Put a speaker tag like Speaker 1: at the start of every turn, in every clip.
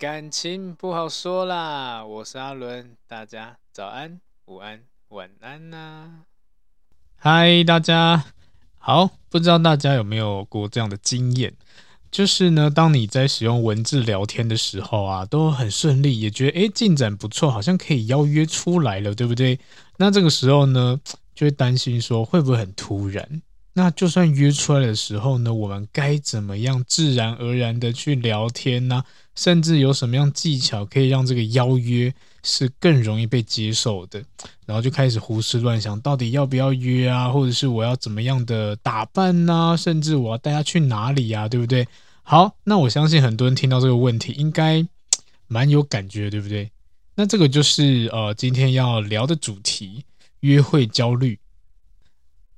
Speaker 1: 感情不好说啦，我是阿伦，大家早安、午安、晚安呐、嗨，大家好，不知道大家有没有过这样的经验？就是呢，当你在使用文字聊天的时候啊，都很顺利，也觉得诶进展不错，好像可以邀约出来了，对不对？那这个时候呢，就会担心说会不会很突然？那就算约出来的时候呢，我们该怎么样自然而然的去聊天呢？甚至有什么样技巧可以让这个邀约是更容易被接受的？然后就开始胡思乱想，到底要不要约啊？或者是我要怎么样的打扮呢？甚至我要带他去哪里呀？对不对？好，那我相信很多人听到这个问题，应该蛮有感觉，对不对？那这个就是呃今天要聊的主题：约会焦虑。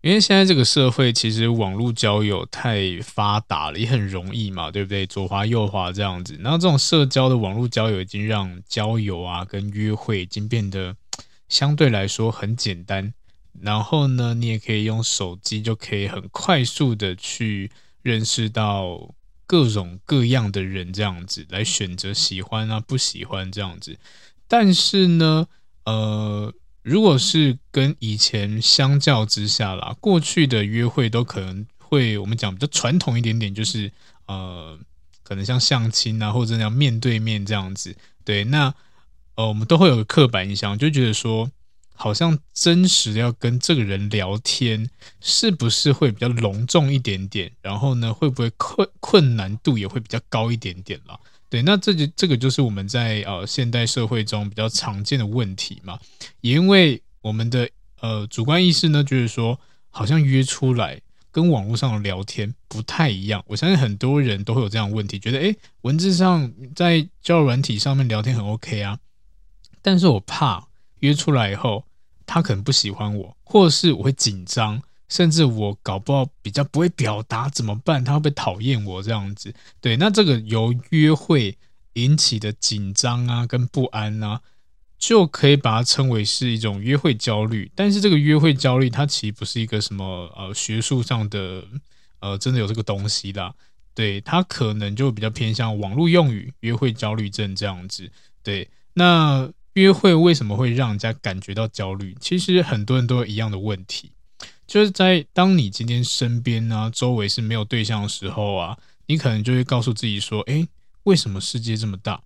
Speaker 1: 因为现在这个社会，其实网络交友太发达了，也很容易嘛，对不对？左滑右滑这样子，然后这种社交的网络交友已经让交友啊跟约会已经变得相对来说很简单。然后呢，你也可以用手机就可以很快速的去认识到各种各样的人，这样子来选择喜欢啊不喜欢这样子。但是呢，呃。如果是跟以前相较之下啦，过去的约会都可能会我们讲比较传统一点点，就是呃，可能像相亲啊，或者这样面对面这样子。对，那呃，我们都会有个刻板印象，就觉得说，好像真实要跟这个人聊天，是不是会比较隆重一点点？然后呢，会不会困困难度也会比较高一点点啦？对，那这就这个就是我们在呃现代社会中比较常见的问题嘛，也因为我们的呃主观意识呢，就是说好像约出来跟网络上的聊天不太一样。我相信很多人都会有这样的问题，觉得诶，文字上在交友软体上面聊天很 OK 啊，但是我怕约出来以后他可能不喜欢我，或是我会紧张。甚至我搞不好比较不会表达怎么办？他会不会讨厌我这样子？对，那这个由约会引起的紧张啊跟不安啊，就可以把它称为是一种约会焦虑。但是这个约会焦虑，它其实不是一个什么呃学术上的呃真的有这个东西啦。对，它可能就比较偏向网络用语“约会焦虑症”这样子。对，那约会为什么会让人家感觉到焦虑？其实很多人都有一样的问题。就是在当你今天身边呢、啊，周围是没有对象的时候啊，你可能就会告诉自己说：“哎，为什么世界这么大，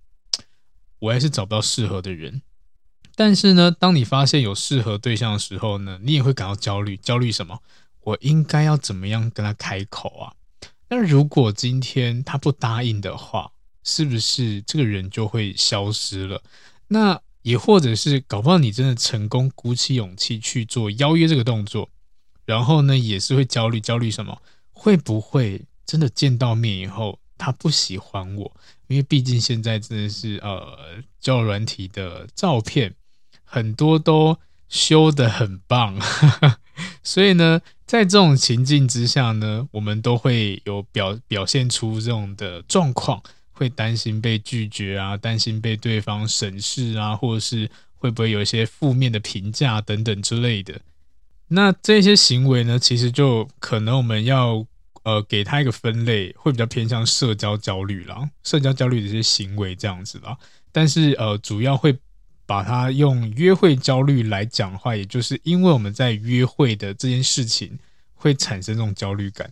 Speaker 1: 我还是找不到适合的人？”但是呢，当你发现有适合对象的时候呢，你也会感到焦虑。焦虑什么？我应该要怎么样跟他开口啊？那如果今天他不答应的话，是不是这个人就会消失了？那也或者是搞不好你真的成功鼓起勇气去做邀约这个动作。然后呢，也是会焦虑，焦虑什么？会不会真的见到面以后，他不喜欢我？因为毕竟现在真的是呃，交友软体的照片很多都修的很棒，所以呢，在这种情境之下呢，我们都会有表表现出这种的状况，会担心被拒绝啊，担心被对方审视啊，或者是会不会有一些负面的评价等等之类的。那这些行为呢，其实就可能我们要呃给他一个分类，会比较偏向社交焦虑啦，社交焦虑的一些行为这样子啦。但是呃，主要会把它用约会焦虑来讲的话，也就是因为我们在约会的这件事情会产生这种焦虑感。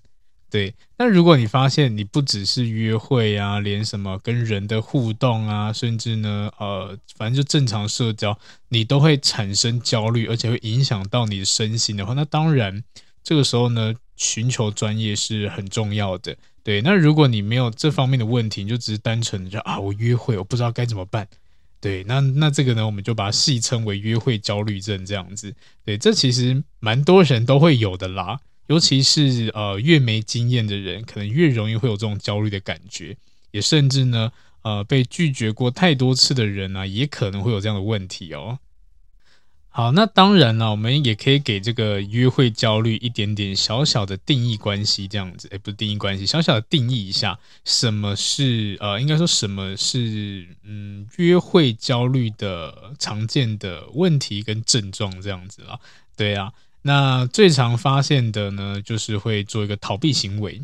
Speaker 1: 对，那如果你发现你不只是约会啊，连什么跟人的互动啊，甚至呢，呃，反正就正常社交，你都会产生焦虑，而且会影响到你的身心的话，那当然这个时候呢，寻求专业是很重要的。对，那如果你没有这方面的问题，你就只是单纯的就啊，我约会，我不知道该怎么办。对，那那这个呢，我们就把它戏称为约会焦虑症这样子。对，这其实蛮多人都会有的啦。尤其是呃越没经验的人，可能越容易会有这种焦虑的感觉，也甚至呢呃被拒绝过太多次的人呢、啊，也可能会有这样的问题哦。好，那当然了，我们也可以给这个约会焦虑一点点小小的定义关系，这样子，诶，不是定义关系，小小的定义一下，什么是呃，应该说什么是嗯约会焦虑的常见的问题跟症状这样子啦，对啊。那最常发现的呢，就是会做一个逃避行为，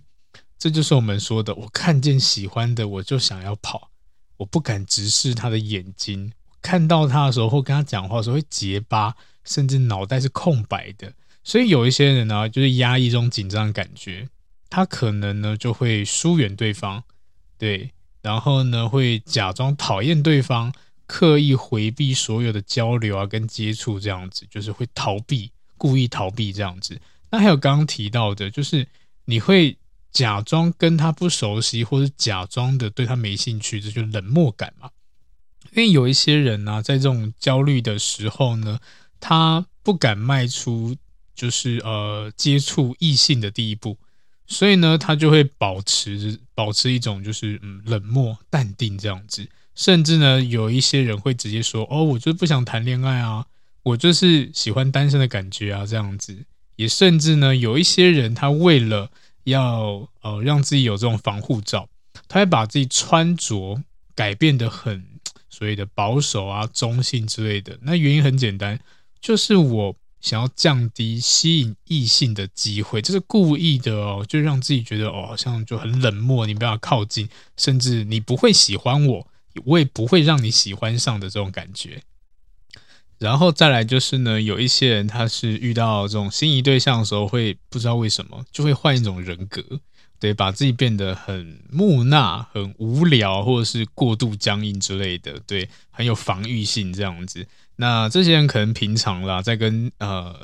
Speaker 1: 这就是我们说的，我看见喜欢的我就想要跑，我不敢直视他的眼睛，看到他的时候或跟他讲话的时候会结巴，甚至脑袋是空白的。所以有一些人呢，就是压抑这种紧张感觉，他可能呢就会疏远对方，对，然后呢会假装讨厌对方，刻意回避所有的交流啊跟接触，这样子就是会逃避，故意逃避这样子。那还有刚刚提到的，就是你会假装跟他不熟悉，或者假装的对他没兴趣，这就冷漠感嘛。因为有一些人呢，在这种焦虑的时候呢，他不敢迈出。就是呃接触异性的第一步，所以呢，他就会保持保持一种就是嗯冷漠淡定这样子，甚至呢，有一些人会直接说哦，我就是不想谈恋爱啊，我就是喜欢单身的感觉啊这样子，也甚至呢，有一些人他为了要呃让自己有这种防护罩，他会把自己穿着改变得很所谓的保守啊中性之类的，那原因很简单，就是我。想要降低吸引异性的机会，这是故意的哦，就让自己觉得哦，好像就很冷漠，你不要靠近，甚至你不会喜欢我，我也不会让你喜欢上的这种感觉。然后再来就是呢，有一些人他是遇到这种心仪对象的时候，会不知道为什么就会换一种人格，对，把自己变得很木讷、很无聊，或者是过度僵硬之类的，对，很有防御性这样子。那这些人可能平常啦，在跟呃，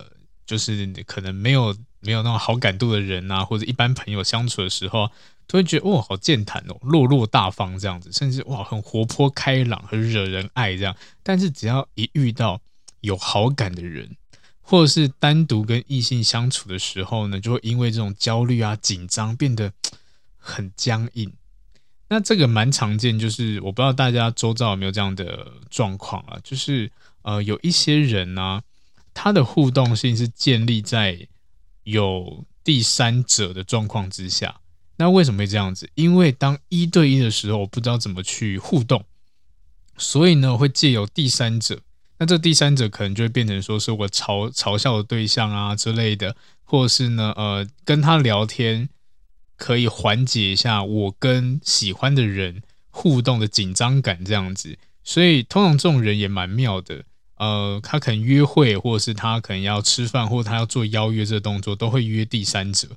Speaker 1: 就是可能没有没有那种好感度的人啊，或者一般朋友相处的时候，都会觉得哇，好健谈哦，落落大方这样子，甚至哇，很活泼开朗，很惹人爱这样。但是只要一遇到有好感的人，或者是单独跟异性相处的时候呢，就会因为这种焦虑啊、紧张，变得很僵硬。那这个蛮常见，就是我不知道大家周遭有没有这样的状况啊，就是。呃，有一些人呢、啊，他的互动性是建立在有第三者的状况之下。那为什么会这样子？因为当一对一的时候，我不知道怎么去互动，所以呢，会借由第三者。那这第三者可能就会变成说是我嘲嘲笑的对象啊之类的，或者是呢，呃，跟他聊天可以缓解一下我跟喜欢的人互动的紧张感这样子。所以通常这种人也蛮妙的。呃，他可能约会，或者是他可能要吃饭，或者他要做邀约这动作，都会约第三者。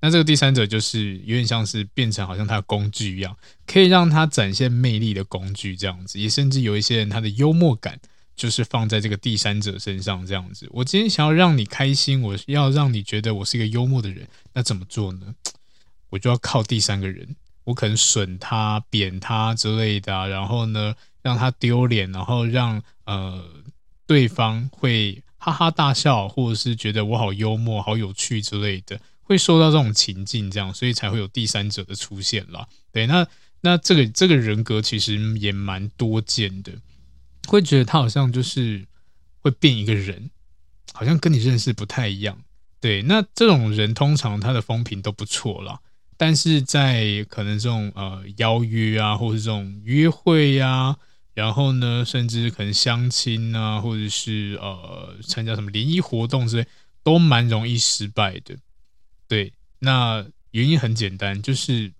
Speaker 1: 那这个第三者就是有点像是变成好像他的工具一样，可以让他展现魅力的工具这样子。也甚至有一些人，他的幽默感就是放在这个第三者身上这样子。我今天想要让你开心，我要让你觉得我是一个幽默的人，那怎么做呢？我就要靠第三个人，我可能损他、贬他之类的，然后呢，让他丢脸，然后让呃。对方会哈哈大笑，或者是觉得我好幽默、好有趣之类的，会受到这种情境，这样，所以才会有第三者的出现啦。对，那那这个这个人格其实也蛮多见的，会觉得他好像就是会变一个人，好像跟你认识不太一样。对，那这种人通常他的风评都不错啦，但是在可能这种呃邀约啊，或是这种约会呀、啊。然后呢，甚至可能相亲啊，或者是呃参加什么联谊活动之类，都蛮容易失败的。对，那原因很简单，就是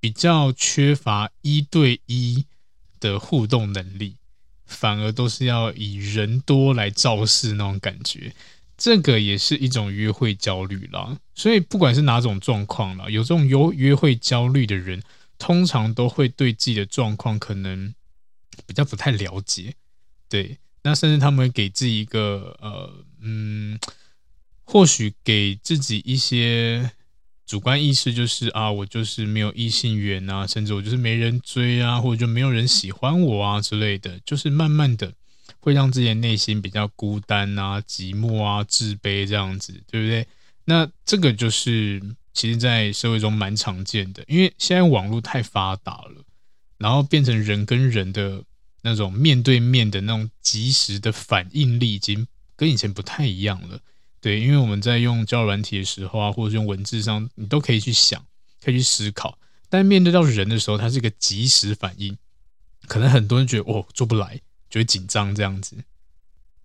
Speaker 1: 比较缺乏一对一的互动能力，反而都是要以人多来造势那种感觉。这个也是一种约会焦虑啦。所以不管是哪种状况啦，有这种有约会焦虑的人，通常都会对自己的状况可能。比较不太了解，对，那甚至他们给自己一个呃嗯，或许给自己一些主观意识，就是啊，我就是没有异性缘啊，甚至我就是没人追啊，或者就没有人喜欢我啊之类的，就是慢慢的会让自己的内心比较孤单啊、寂寞啊、自卑这样子，对不对？那这个就是其实，在社会中蛮常见的，因为现在网络太发达了。然后变成人跟人的那种面对面的那种即时的反应力，已经跟以前不太一样了。对，因为我们在用交友软体的时候啊，或者是用文字上，你都可以去想，可以去思考。但面对到人的时候，它是一个即时反应，可能很多人觉得哦做不来，就会紧张这样子。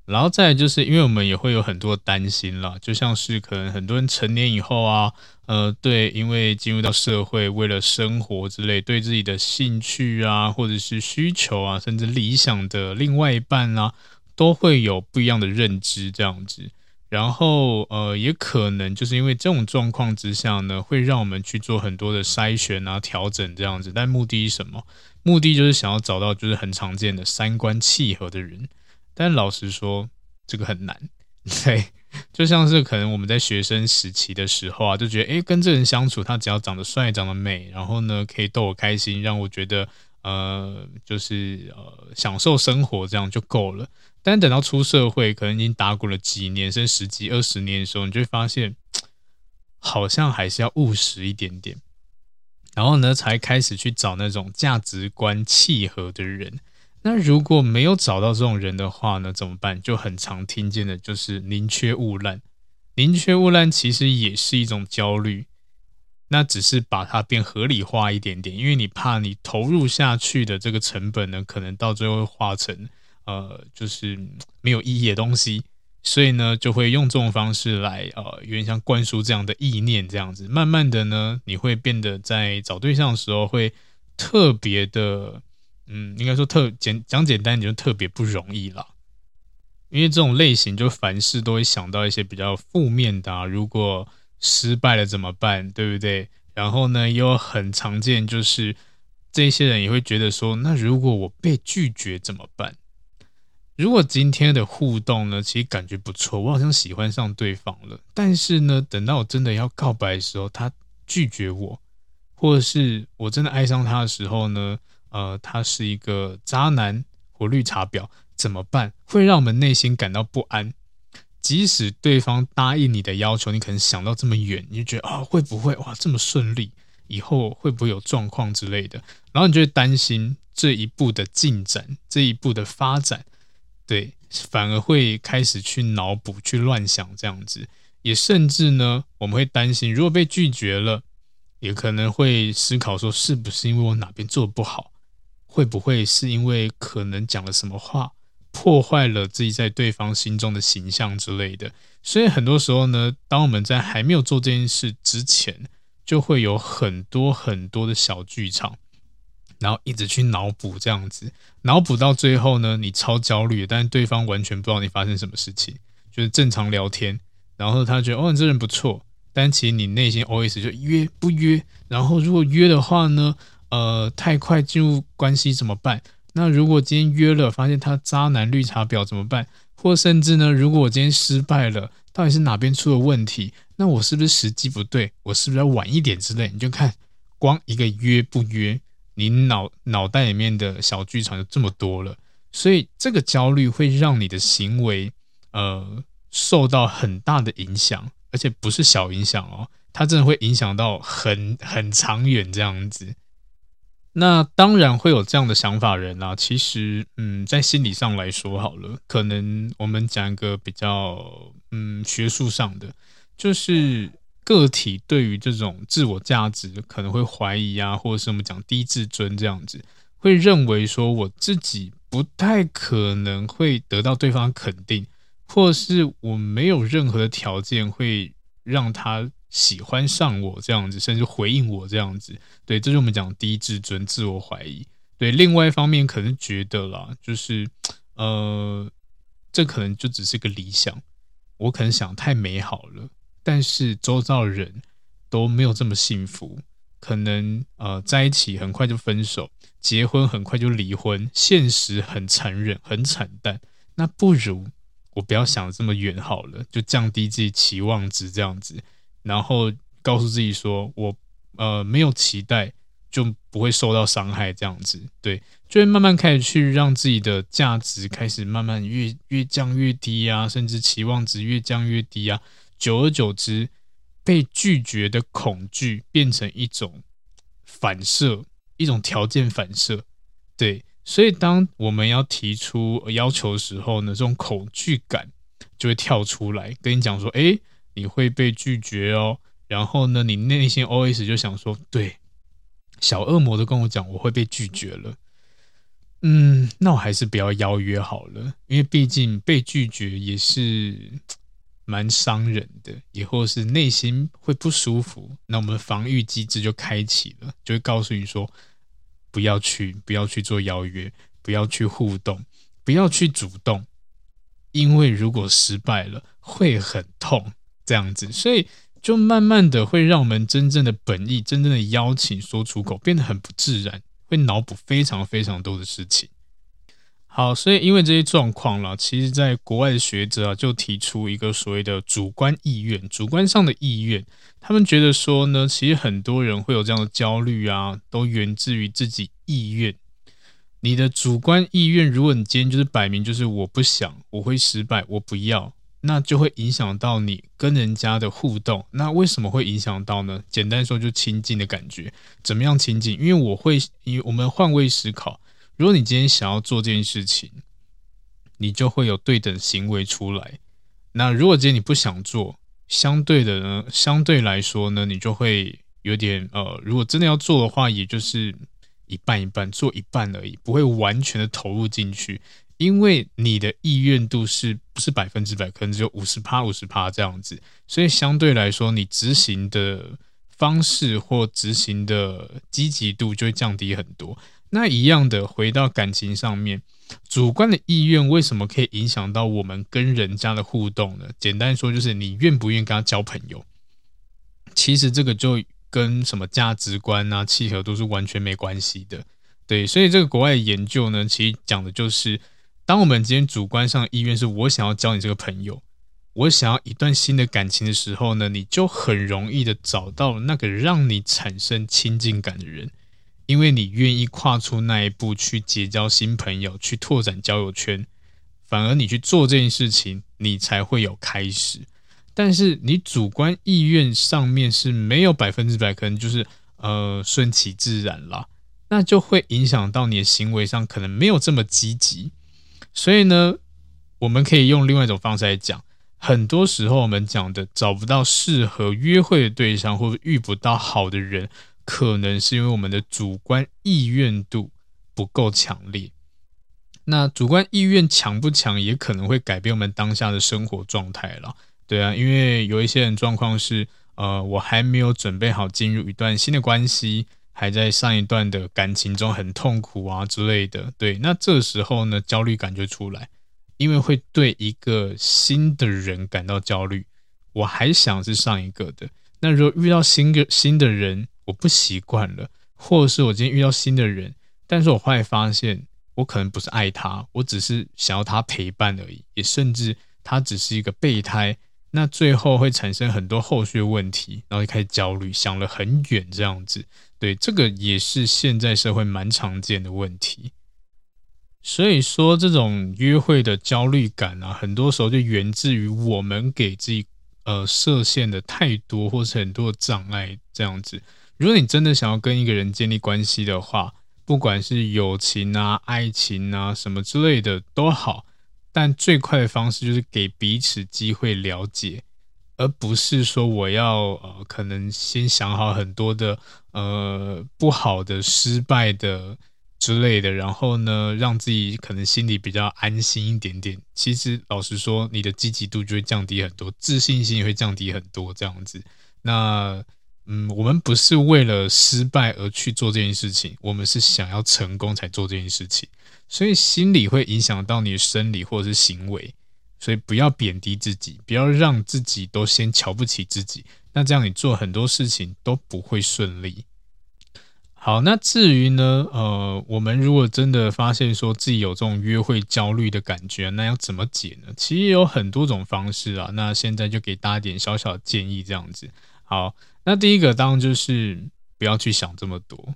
Speaker 1: 然后再就是因为我们也会有很多担心啦，就像是可能很多人成年以后啊，呃，对，因为进入到社会，为了生活之类，对自己的兴趣啊，或者是需求啊，甚至理想的另外一半啊，都会有不一样的认知这样子。然后呃，也可能就是因为这种状况之下呢，会让我们去做很多的筛选啊、调整这样子。但目的是什么？目的就是想要找到就是很常见的三观契合的人。但老实说，这个很难。对，就像是可能我们在学生时期的时候啊，就觉得，诶，跟这人相处，他只要长得帅、长得美，然后呢，可以逗我开心，让我觉得，呃，就是呃，享受生活，这样就够了。但等到出社会，可能已经打鼓了几年，甚至十几、二十年的时候，你就会发现，好像还是要务实一点点。然后呢，才开始去找那种价值观契合的人。那如果没有找到这种人的话呢，怎么办？就很常听见的就是宁缺毋滥。宁缺毋滥其实也是一种焦虑，那只是把它变合理化一点点，因为你怕你投入下去的这个成本呢，可能到最后会化成呃，就是没有意义的东西，所以呢，就会用这种方式来呃，有点像灌输这样的意念，这样子，慢慢的呢，你会变得在找对象的时候会特别的。嗯，应该说特简讲简单点，就特别不容易啦。因为这种类型，就凡事都会想到一些比较负面的啊，如果失败了怎么办，对不对？然后呢，又很常见，就是这些人也会觉得说，那如果我被拒绝怎么办？如果今天的互动呢，其实感觉不错，我好像喜欢上对方了，但是呢，等到我真的要告白的时候，他拒绝我，或者是我真的爱上他的时候呢？呃，他是一个渣男或绿茶婊，怎么办？会让我们内心感到不安。即使对方答应你的要求，你可能想到这么远，你就觉得啊、会不会哇这么顺利？以后会不会有状况之类的？然后你就会担心这一步的进展，这一步的发展，对，反而会开始去脑补、去乱想这样子。也甚至呢，我们会担心，如果被拒绝了，也可能会思考说，是不是因为我哪边做不好？会不会是因为可能讲了什么话，破坏了自己在对方心中的形象之类的？所以很多时候呢，当我们在还没有做这件事之前，就会有很多很多的小剧场，然后一直去脑补这样子，脑补到最后呢，你超焦虑，但是对方完全不知道你发生什么事情，就是正常聊天，然后他觉得哦，你这人不错，但其实你内心 OS 就约不约？然后如果约的话呢？呃，太快进入关系怎么办？那如果今天约了，发现他渣男绿茶婊怎么办？或甚至呢，如果我今天失败了，到底是哪边出了问题？那我是不是时机不对？我是不是要晚一点之类？你就看，光一个约不约，你脑脑袋里面的小剧场就这么多了。所以这个焦虑会让你的行为，呃，受到很大的影响，而且不是小影响哦，它真的会影响到很很长远这样子。那当然会有这样的想法人啦、其实，嗯，在心理上来说好了，可能我们讲一个比较，嗯，学术上的，就是个体对于这种自我价值可能会怀疑啊，或者是我们讲低自尊这样子，会认为说我自己不太可能会得到对方肯定，或是我没有任何的条件会让他。喜欢上我这样子，甚至回应我这样子，对，这是我们讲低自尊、自我怀疑。对，另外一方面可能觉得啦，就是呃，这可能就只是个理想，我可能想太美好了，但是周遭的人都没有这么幸福，可能呃在一起很快就分手，结婚很快就离婚，现实很残忍、很惨淡。那不如我不要想这么远好了，就降低自己期望值这样子。然后告诉自己说，我呃没有期待，就不会受到伤害，这样子，对，就会慢慢开始去让自己的价值开始慢慢越越降越低啊，甚至期望值越降越低啊，久而久之，被拒绝的恐惧变成一种反射，一种条件反射，对，所以当我们要提出要求的时候呢，这种恐惧感就会跳出来跟你讲说，诶。你会被拒绝哦，然后呢，你内心 OS 就想说，对，小恶魔都跟我讲我会被拒绝了，嗯，那我还是不要邀约好了，因为毕竟被拒绝也是蛮伤人的，以后是内心会不舒服。那我们防御机制就开启了，就会告诉你说，不要去，不要去做邀约，不要去互动，不要去主动，因为如果失败了会很痛，这样子，所以就慢慢的会让我们真正的本意、真正的邀请说出口变得很不自然。会脑补非常非常多的事情。好，所以因为这些状况啦，其实在国外的学者啊，就提出一个所谓的主观意愿，主观上的意愿。他们觉得说呢，其实很多人会有这样的焦虑啊，都源自于自己意愿。你的主观意愿，如果你今天就是摆明就是我不想，我会失败，我不要。那就会影响到你跟人家的互动。那为什么会影响到呢？简单说，就亲近的感觉。怎么样亲近？因为我会，因为我们换位思考。如果你今天想要做这件事情，你就会有对等行为出来。那如果今天你不想做，相对的呢，相对来说呢，你就会有点呃，如果真的要做的话，也就是一半一半，做一半而已，不会完全的投入进去。因为你的意愿度是不是百分之百，可能只有五十趴、五十趴这样子，所以相对来说，你执行的方式或执行的积极度就会降低很多。那一样的，回到感情上面，主观的意愿为什么可以影响到我们跟人家的互动呢？简单说，就是你愿不愿意跟他交朋友。其实这个就跟什么价值观啊、契合度是完全没关系的。对，所以这个国外的研究呢，其实讲的就是。当我们今天主观上意愿是我想要交你这个朋友，我想要一段新的感情的时候呢，你就很容易的找到那个让你产生亲近感的人，因为你愿意跨出那一步去结交新朋友，去拓展交友圈，反而你去做这件事情，你才会有开始。但是你主观意愿上面是没有百分之百，可能就是呃顺其自然啦，那就会影响到你的行为上可能没有这么积极。所以呢，我们可以用另外一种方式来讲，很多时候我们讲的找不到适合约会的对象，或者遇不到好的人，可能是因为我们的主观意愿度不够强烈。那主观意愿强不强，也可能会改变我们当下的生活状态了。对啊，因为有一些人状况是，呃，我还没有准备好进入一段新的关系。还在上一段的感情中很痛苦啊之类的，对，那这时候呢，焦虑感就出来，因为会对一个新的人感到焦虑。我还想是上一个的，那如果遇到新个新的人，我不习惯了，或者是我今天遇到新的人，但是我后来发现，我可能不是爱他，我只是想要他陪伴而已，也甚至他只是一个备胎，那最后会产生很多后续问题，然后就开始焦虑，想了很远这样子。对，这个也是现在社会蛮常见的问题，所以说这种约会的焦虑感啊，很多时候就源自于我们给自己呃设限的太多，或是很多障碍这样子。如果你真的想要跟一个人建立关系的话，不管是友情啊、爱情啊什么之类的都好，但最快的方式就是给彼此机会了解。而不是说我要呃，可能先想好很多的呃不好的、失败的之类的，然后呢，让自己可能心里比较安心一点点。其实老实说，你的积极度就会降低很多，自信心也会降低很多，这样子。那嗯，我们不是为了失败而去做这件事情，我们是想要成功才做这件事情，所以心理会影响到你生理或者是行为。所以不要贬低自己，不要让自己都先瞧不起自己，那这样你做很多事情都不会顺利。好，那至于呢，呃，我们如果真的发现说自己有这种约会焦虑的感觉，那要怎么解呢？其实有很多种方式啊。那现在就给大家点小小的建议，这样子。好，那第一个当然就是不要去想这么多，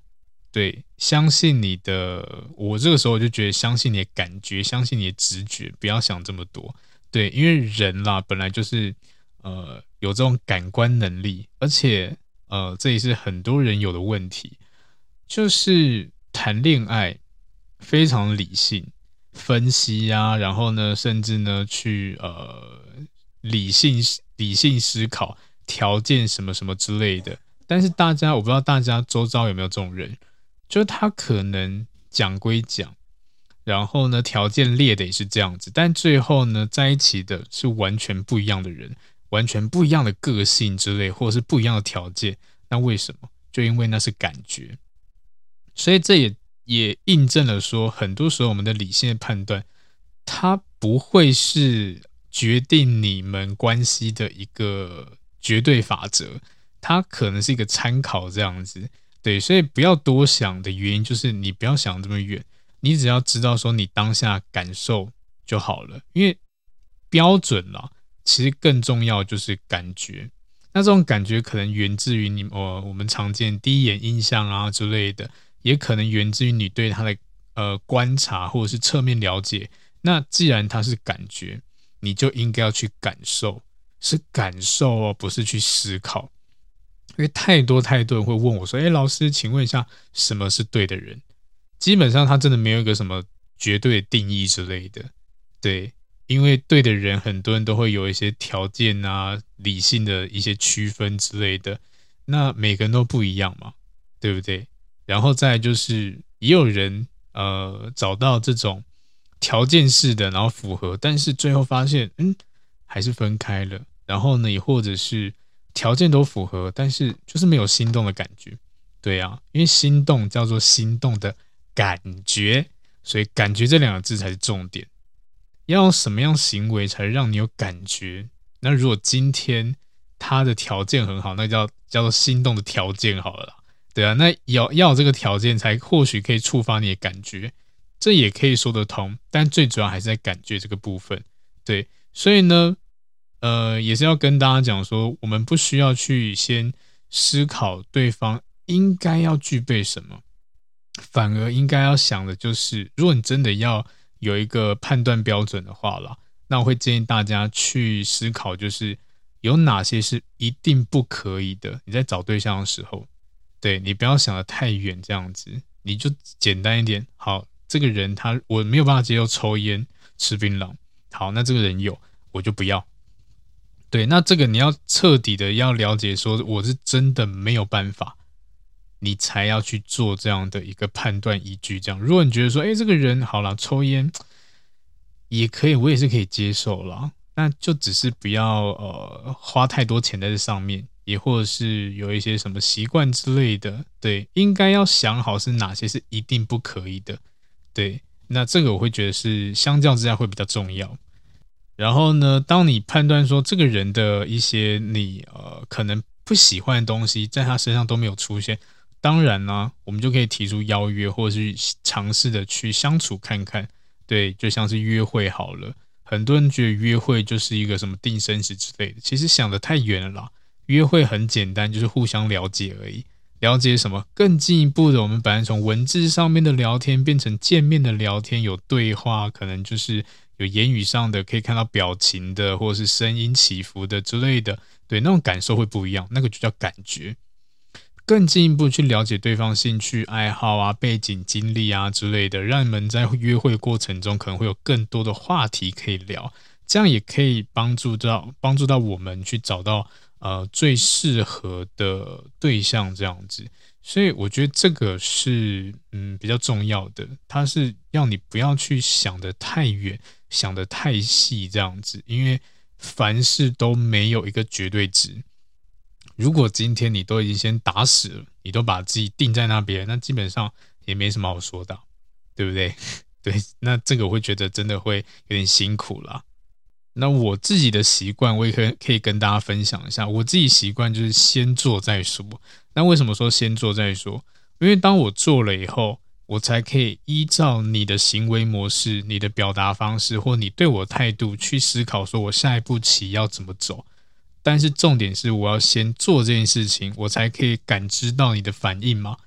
Speaker 1: 对，相信你的。我这个时候就觉得，相信你的感觉，相信你的直觉，不要想这么多。对，因为人啦，本来就是呃有这种感官能力，而且呃这也是很多人有的问题，就是谈恋爱非常理性分析啊，然后呢，甚至呢去呃理性理性思考条件什么什么之类的。但是大家，我不知道大家周遭有没有这种人，就是他可能讲归讲，然后呢，条件列的也是这样子，但最后呢，在一起的是完全不一样的人，完全不一样的个性之类，或者是不一样的条件。那为什么？就因为那是感觉。所以这也也印证了说，很多时候我们的理性的判断，它不会是决定你们关系的一个绝对法则，它可能是一个参考这样子。对，所以不要多想的原因就是你不要想这么远。你只要知道说你当下感受就好了，因为标准啦，其实更重要就是感觉。那这种感觉可能源自于你哦，我们常见第一眼印象啊之类的，也可能源自于你对他的呃观察或者是侧面了解。那既然它是感觉，你就应该要去感受，是感受哦，不是去思考。因为太多太多人会问我说：“哎，老师，请问一下，什么是对的人？”基本上他真的没有一个什么绝对的定义之类的，对，因为对的人很多人都会有一些条件啊、理性的一些区分之类的，那每个人都不一样嘛，对不对？然后再就是也有人呃找到这种条件式的，然后符合，但是最后发现嗯还是分开了，然后呢也或者是条件都符合，但是就是没有心动的感觉，对啊，因为心动叫做心动的。感觉，所以感觉这两个字才是重点。要用什么样行为才让你有感觉？那如果今天他的条件很好，那叫叫做心动的条件好了啦，对啊。那要要有这个条件，才或许可以触发你的感觉，这也可以说得通。但最主要还是在感觉这个部分，对。所以呢，呃，也是要跟大家讲说，我们不需要去先思考对方应该要具备什么。反而应该要想的就是，如果你真的要有一个判断标准的话啦，那我会建议大家去思考，就是有哪些是一定不可以的。你在找对象的时候，对，你不要想的太远，这样子你就简单一点。好，这个人他我没有办法接受抽烟、吃槟榔。好，那这个人有，我就不要。对，那这个你要彻底的要了解，说我是真的没有办法。你才要去做这样的一个判断依据。这样，如果你觉得说，哎，这个人好了，抽烟也可以，我也是可以接受了。那就只是不要呃花太多钱在这上面，也或者是有一些什么习惯之类的。对，应该要想好是哪些是一定不可以的。对，那这个我会觉得是相较之下会比较重要。然后呢，当你判断说这个人的一些你呃可能不喜欢的东西在他身上都没有出现。当然呢、我们就可以提出邀约，或者是尝试的去相处看看。对，就像是约会好了。很多人觉得约会就是一个什么定生死之类的，其实想得太远了啦。约会很简单，就是互相了解而已。了解什么？更进一步的，我们本来从文字上面的聊天变成见面的聊天，有对话，可能就是有言语上的，可以看到表情的，或者是声音起伏的之类的。对，那种感受会不一样，那个就叫感觉。更进一步去了解对方兴趣爱好啊、背景经历啊之类的，让你们在约会过程中可能会有更多的话题可以聊，这样也可以帮助到帮助到我们去找到呃最适合的对象这样子。所以我觉得这个是嗯比较重要的，它是要你不要去想得太远、想得太细这样子，因为凡事都没有一个绝对值。如果今天你都已经先打死了，你都把自己定在那边，那基本上也没什么好说的，对不对？对，那这个我会觉得真的会有点辛苦啦。那我自己的习惯，我也可以可以跟大家分享一下。我自己习惯就是先做再说。那为什么说先做再说？因为当我做了以后，我才可以依照你的行为模式、你的表达方式或你对我态度去思考，说我下一步棋要怎么走。但是重点是，我要先做这件事情，我才可以感知到你的反应嘛。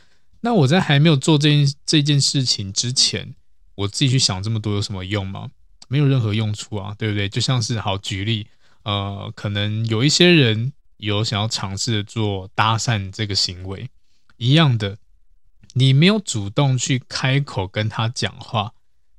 Speaker 1: 那我在还没有做这件这件事情之前，我自己去想这么多有什么用吗？没有任何用处啊，对不对？就像是好举例，呃，可能有一些人有想要尝试做搭讪这个行为一样的，你没有主动去开口跟他讲话，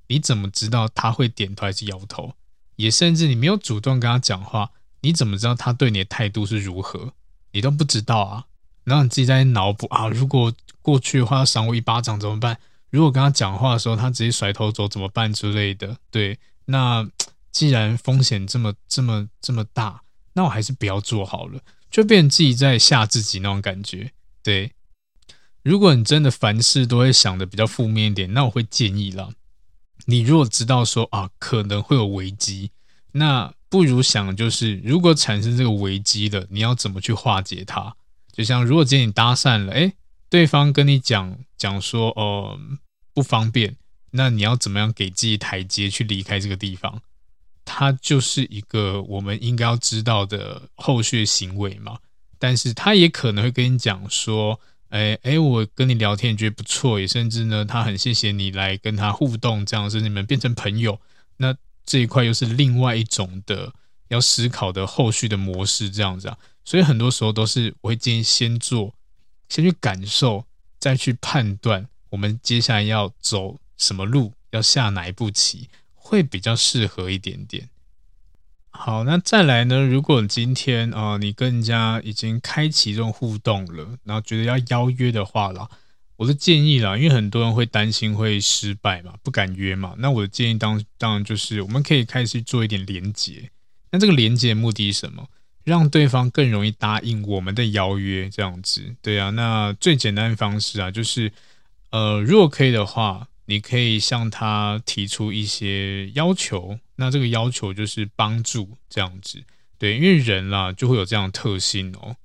Speaker 1: 你怎么知道他会点头还是摇头？也甚至你没有主动跟他讲话。你怎么知道他对你的态度是如何？你都不知道啊。然后你自己在脑补啊，如果过去的话要赏我一巴掌怎么办？如果跟他讲话的时候，他直接甩头走怎么办之类的？对，那既然风险这么这么这么大，那我还是不要做好了，就变成自己在吓自己那种感觉。对，如果你真的凡事都会想的比较负面一点，那我会建议啦，你如果知道说啊可能会有危机，那不如想就是如果产生这个危机了，你要怎么去化解它？就像如果今天你搭讪了，诶，对方跟你讲讲说，哦、不方便，那你要怎么样给自己台阶去离开这个地方？它就是一个我们应该要知道的后续行为嘛。但是他也可能会跟你讲说，诶诶，我跟你聊天觉得不错，也甚至呢，他很谢谢你来跟他互动，这样是你们变成朋友。那这一块又是另外一种的要思考的后续的模式，这样子啊。所以很多时候都是我会建议先做，先去感受，再去判断我们接下来要走什么路，要下哪一步棋，会比较适合一点点。好，那再来呢？如果今天啊、你跟人家已经开启这种互动了，然后觉得要邀约的话啦，我的建议啦，因为很多人会担心会失败嘛，不敢约嘛。那我的建议当当然就是我们可以开始做一点连接。那这个连接目的是什么？让对方更容易答应我们的邀约，这样子，对啊。那最简单的方式啊，就是，呃，如果可以的话，你可以向他提出一些要求。那这个要求就是帮助，这样子，对，因为人啦就会有这样的特性哦。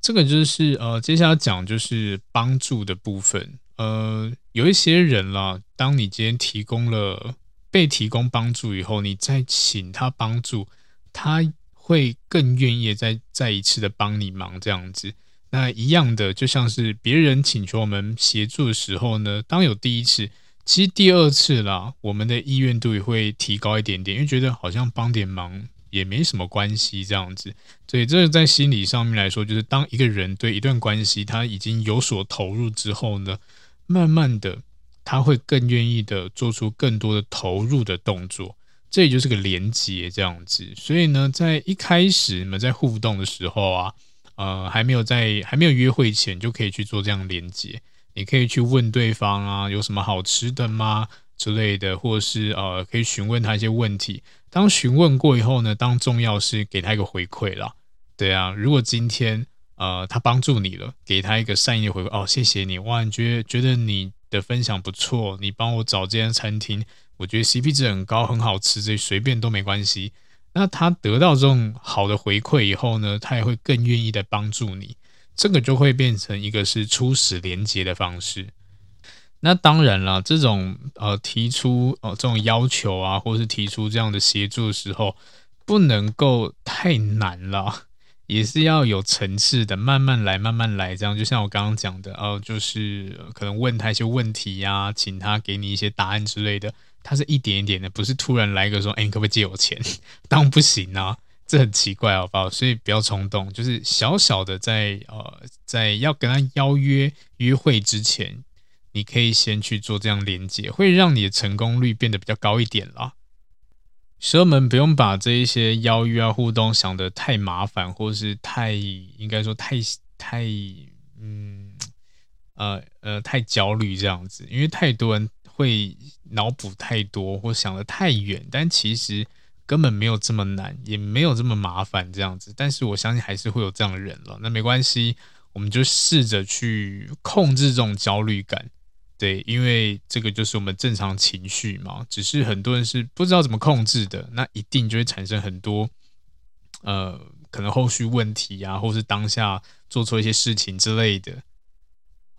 Speaker 1: 这个就是呃，接下来讲就是帮助的部分。呃，有一些人啦，当你今天提供了被提供帮助以后，你再请他帮助他。会更愿意再再一次的帮你忙这样子，那一样的就像是别人请求我们协助的时候呢，当有第一次，其实第二次啦，我们的意愿度也会提高一点点，因为觉得好像帮点忙也没什么关系这样子。所以这在心理上面来说，就是当一个人对一段关系他已经有所投入之后呢，慢慢的他会更愿意的做出更多的投入的动作。这也就是个连接这样子，所以呢，在一开始你们在互动的时候啊，呃，还没有在还没有约会前，就可以去做这样连接。你可以去问对方啊，有什么好吃的吗之类的，或者是呃，可以询问他一些问题。当询问过以后呢，当重要是给他一个回馈啦。对啊，如果今天呃他帮助你了，给他一个善意的回馈，哦，谢谢你，哇，你觉得觉得你的分享不错，你帮我找这间餐厅。我觉得 CP 值很高，很好吃，这随便都没关系。那他得到这种好的回馈以后呢，他也会更愿意的帮助你。这个就会变成一个是初始连接的方式。那当然了，这种呃提出呃这种要求啊，或是提出这样的协助的时候，不能够太难了，也是要有层次的，慢慢来，慢慢来。这样就像我刚刚讲的，哦、呃，就是可能问他一些问题呀、请他给你一些答案之类的。他是一点一点的，不是突然来一个说：“哎，你可不可以借我钱？” 当然不行啊，这很奇怪，好不好？所以不要冲动，就是小小的在呃，在要跟他邀约约会之前，你可以先去做这样连接，会让你的成功率变得比较高一点啦。所以我们不用把这一些邀约啊互动想得太麻烦，或是太应该说太太嗯呃呃太焦虑这样子，因为太多人。会脑补太多或想得太远，但其实根本没有这么难，也没有这么麻烦这样子。但是我相信还是会有这样的人了。那没关系，我们就试着去控制这种焦虑感，对，因为这个就是我们正常情绪嘛。只是很多人是不知道怎么控制的，那一定就会产生很多呃，可能后续问题啊，或是当下做错一些事情之类的。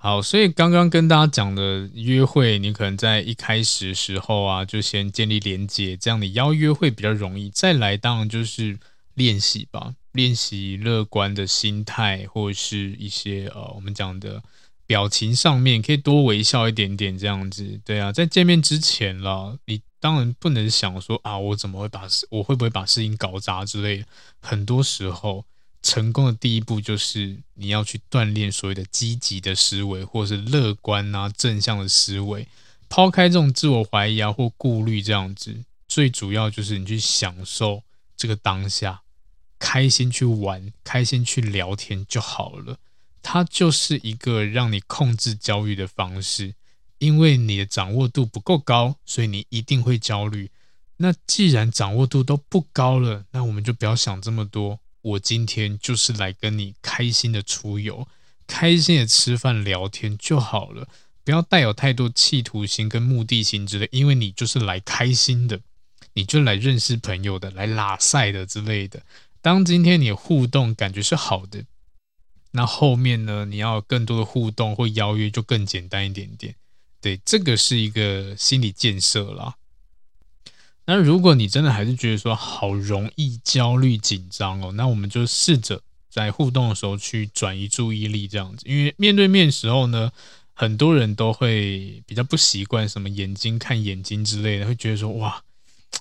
Speaker 1: 好，所以刚刚跟大家讲的约会，你可能在一开始时候啊，就先建立连接，这样你邀约会比较容易。再来，当然就是练习吧，练习乐观的心态，或者是一些呃，我们讲的表情上面，可以多微笑一点点，这样子。对啊，在见面之前啦，你当然不能想说啊，我怎么会把事，我会不会把事情搞砸之类。很多时候。成功的第一步就是你要去锻炼所谓的积极的思维，或是乐观啊、正向的思维，抛开这种自我怀疑啊或顾虑这样子。最主要就是你去享受这个当下，开心去玩，开心去聊天就好了。它就是一个让你控制焦虑的方式。因为你的掌握度不够高，所以你一定会焦虑。那既然掌握度都不高了，那我们就不要想这么多。我今天就是来跟你开心的出游，开心的吃饭聊天就好了，不要带有太多企图心跟目的性之类。因为你就是来开心的，你就来认识朋友的，来拉赛的之类的。当今天你互动感觉是好的，那后面呢，你要更多的互动或邀约就更简单一点点。对，这个是一个心理建设啦。那如果你真的还是觉得说好容易焦虑紧张哦，那我们就试着在互动的时候去转移注意力，这样子。因为面对面时候呢，很多人都会比较不习惯什么眼睛看眼睛之类的，会觉得说哇，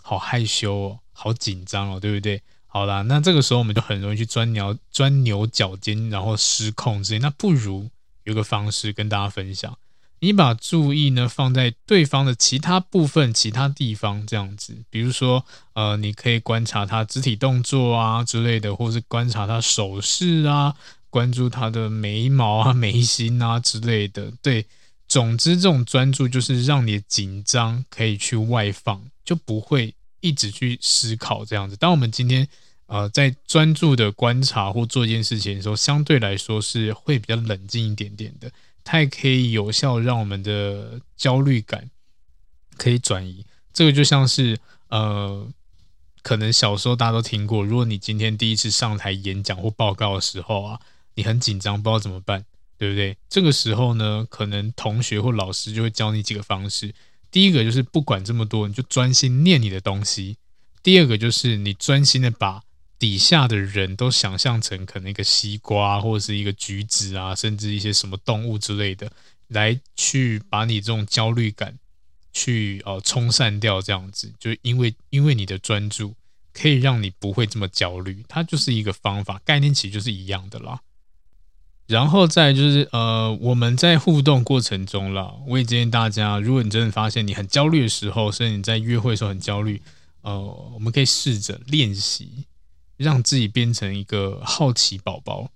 Speaker 1: 好害羞哦，好紧张哦，对不对？好啦，那这个时候我们就很容易去钻牛钻牛角尖，然后失控之类。那不如有个方式跟大家分享。你把注意呢放在对方的其他部分、其他地方，这样子，比如说，呃，你可以观察他肢体动作啊之类的，或是观察他手势啊，关注他的眉毛啊、眉心啊之类的。对，总之这种专注就是让你紧张可以去外放，就不会一直去思考这样子。当我们今天呃在专注的观察或做一件事情的时候，相对来说是会比较冷静一点点的。它也可以有效让我们的焦虑感可以转移。这个就像是呃，可能小时候大家都听过，如果你今天第一次上台演讲或报告的时候啊，你很紧张，不知道怎么办，对不对？这个时候呢，可能同学或老师就会教你几个方式。第一个就是不管这么多，你就专心念你的东西。第二个就是你专心的把。底下的人都想象成可能一个西瓜或者是一个橘子啊，甚至一些什么动物之类的，来去把你这种焦虑感去呃冲散掉，这样子就因为因为你的专注可以让你不会这么焦虑，它就是一个方法，概念其实就是一样的啦。然后再就是呃我们在互动过程中啦，我也建议大家，如果你真的发现你很焦虑的时候，甚至你在约会的时候很焦虑，呃，我们可以试着练习。让自己变成一个好奇宝宝，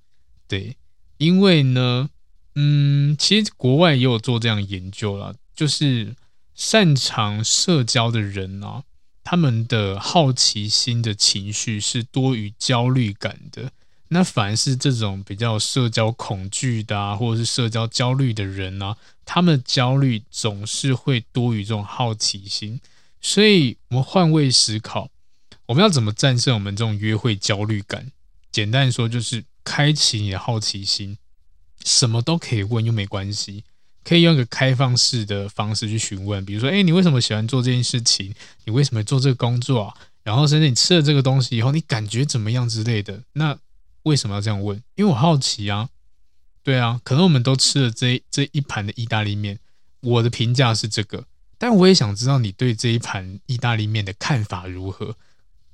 Speaker 1: 对，因为呢，嗯，其实国外也有做这样研究啦，就是擅长社交的人啊，他们的好奇心的情绪是多于焦虑感的。那反而是这种比较社交恐惧的啊，或者是社交焦虑的人啊，他们的焦虑总是会多于这种好奇心。所以，我们换位思考。我们要怎么战胜我们这种约会焦虑感？简单说，就是开启你的好奇心，什么都可以问，又没关系，可以用一个开放式的方式去询问。比如说，哎，你为什么喜欢做这件事情？你为什么做这个工作？然后，甚至你吃了这个东西以后，你感觉怎么样之类的？那为什么要这样问？因为我好奇啊。对啊，可能我们都吃了这这一盘的意大利面，我的评价是这个，但我也想知道你对这一盘意大利面的看法如何。